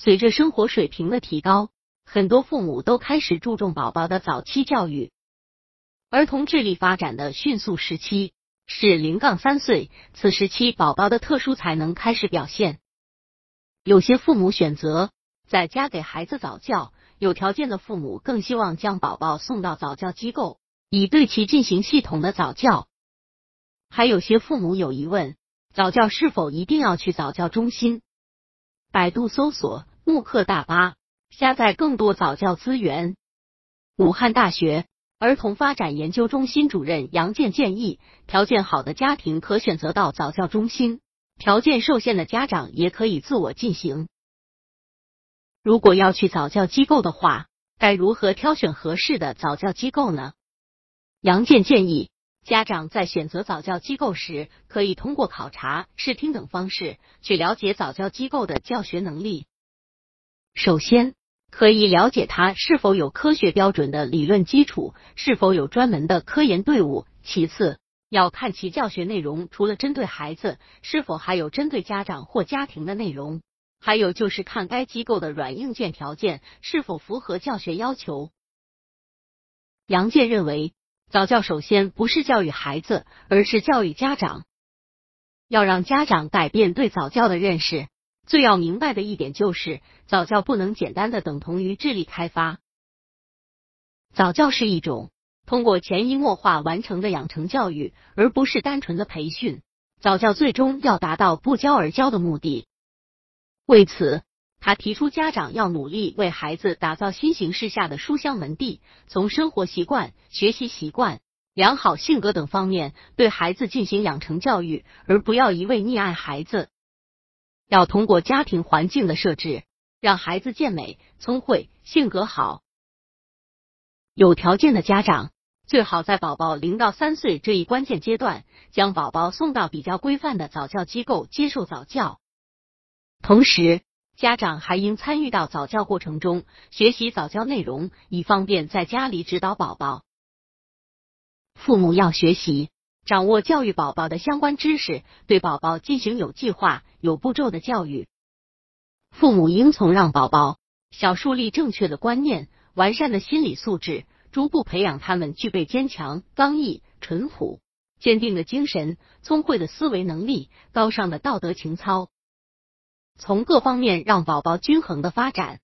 随着生活水平的提高，很多父母都开始注重宝宝的早期教育。儿童智力发展的迅速时期是零杠三岁，此时期宝宝的特殊才能开始表现。有些父母选择在家给孩子早教，有条件的父母更希望将宝宝送到早教机构，以对其进行系统的早教。还有些父母有疑问：早教是否一定要去早教中心？百度搜索慕课大巴，下载更多早教资源。武汉大学儿童发展研究中心主任杨健建议，条件好的家庭可选择到早教中心，条件受限的家长也可以自我进行。如果要去早教机构的话，该如何挑选合适的早教机构呢？杨健建议。家长在选择早教机构时，可以通过考察、试听等方式去了解早教机构的教学能力。首先，可以了解它是否有科学标准的理论基础，是否有专门的科研队伍。其次，要看其教学内容，除了针对孩子，是否还有针对家长或家庭的内容。还有就是看该机构的软硬件条件是否符合教学要求。杨健认为。早教首先不是教育孩子，而是教育家长。要让家长改变对早教的认识，最要明白的一点就是，早教不能简单的等同于智力开发。早教是一种通过潜移默化完成的养成教育，而不是单纯的培训。早教最终要达到不教而教的目的。为此。他提出，家长要努力为孩子打造新形势下的书香门第，从生活习惯、学习习惯、良好性格等方面对孩子进行养成教育，而不要一味溺爱孩子。要通过家庭环境的设置，让孩子健美、聪慧、性格好。有条件的家长最好在宝宝零到三岁这一关键阶段，将宝宝送到比较规范的早教机构接受早教，同时。家长还应参与到早教过程中，学习早教内容，以方便在家里指导宝宝。父母要学习掌握教育宝宝的相关知识，对宝宝进行有计划、有步骤的教育。父母应从让宝宝小树立正确的观念、完善的心理素质，逐步培养他们具备坚强、刚毅、淳朴、坚定的精神、聪慧的思维能力、高尚的道德情操。从各方面让宝宝均衡的发展。